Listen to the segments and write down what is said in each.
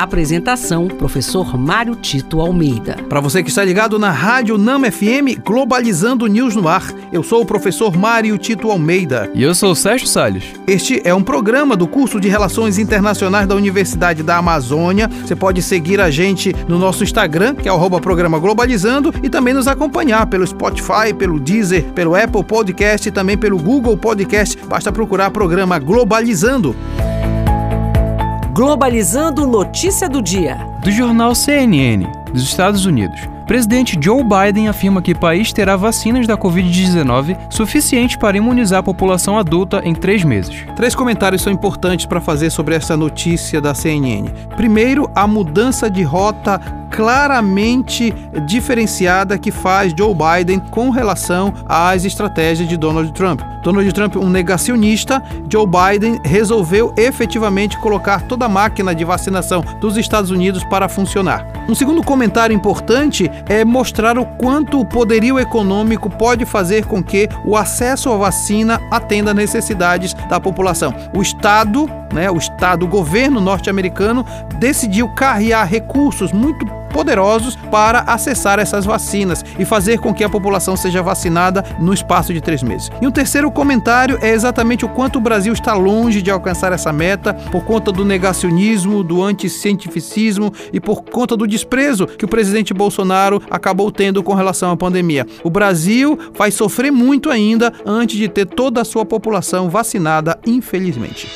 Apresentação: Professor Mário Tito Almeida. Para você que está ligado na Rádio Nama FM, Globalizando News no ar, eu sou o professor Mário Tito Almeida. E eu sou o Sérgio Salles. Este é um programa do curso de Relações Internacionais da Universidade da Amazônia. Você pode seguir a gente no nosso Instagram, que é o programa Globalizando, e também nos acompanhar pelo Spotify, pelo Deezer, pelo Apple Podcast e também pelo Google Podcast. Basta procurar programa Globalizando. Globalizando notícia do dia. Do jornal CNN, dos Estados Unidos. Presidente Joe Biden afirma que o país terá vacinas da Covid-19 suficiente para imunizar a população adulta em três meses. Três comentários são importantes para fazer sobre essa notícia da CNN. Primeiro, a mudança de rota claramente diferenciada que faz Joe Biden com relação às estratégias de Donald Trump. Donald Trump, um negacionista, Joe Biden resolveu efetivamente colocar toda a máquina de vacinação dos Estados Unidos para funcionar. Um segundo comentário importante é mostrar o quanto o poderio econômico pode fazer com que o acesso à vacina atenda às necessidades da população. O Estado, né, o Estado, o governo norte-americano decidiu carrear recursos muito poderosos para acessar essas vacinas e fazer com que a população seja vacinada no espaço de três meses. E um terceiro comentário é exatamente o quanto o Brasil está longe de alcançar essa meta por conta do negacionismo, do anticientificismo e por conta do desprezo que o presidente Bolsonaro acabou tendo com relação à pandemia. O Brasil vai sofrer muito ainda antes de ter toda a sua população vacinada, infelizmente.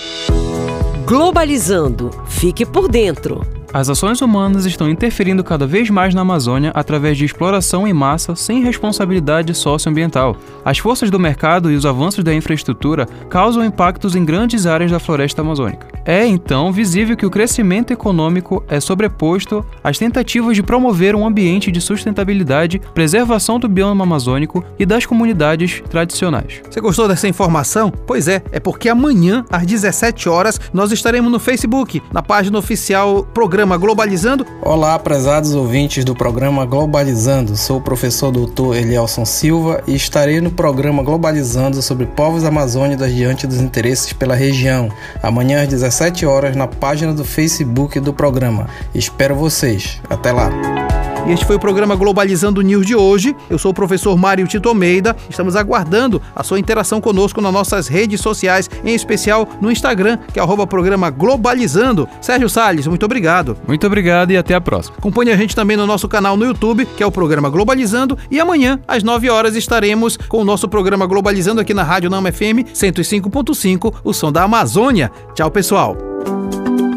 Globalizando. Fique por dentro. As ações humanas estão interferindo cada vez mais na Amazônia através de exploração em massa sem responsabilidade socioambiental. As forças do mercado e os avanços da infraestrutura causam impactos em grandes áreas da floresta amazônica. É então visível que o crescimento econômico é sobreposto às tentativas de promover um ambiente de sustentabilidade, preservação do bioma amazônico e das comunidades tradicionais. Você gostou dessa informação? Pois é, é porque amanhã, às 17 horas, nós estaremos no Facebook, na página oficial Programa Globalizando. Olá, prezados ouvintes do programa Globalizando. Sou o professor doutor Elielson Silva e estarei no programa Globalizando sobre povos amazônicos diante dos interesses pela região. Amanhã às 17 17 horas na página do Facebook do programa. Espero vocês. Até lá. E este foi o programa Globalizando News de hoje. Eu sou o professor Mário Tito Almeida. Estamos aguardando a sua interação conosco nas nossas redes sociais, em especial no Instagram, que é o programa Globalizando. Sérgio Salles, muito obrigado. Muito obrigado e até a próxima. Acompanhe a gente também no nosso canal no YouTube, que é o programa Globalizando. E amanhã, às 9 horas, estaremos com o nosso programa Globalizando aqui na Rádio Nama FM 105.5, o som da Amazônia. Tchau, pessoal.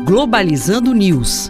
Globalizando News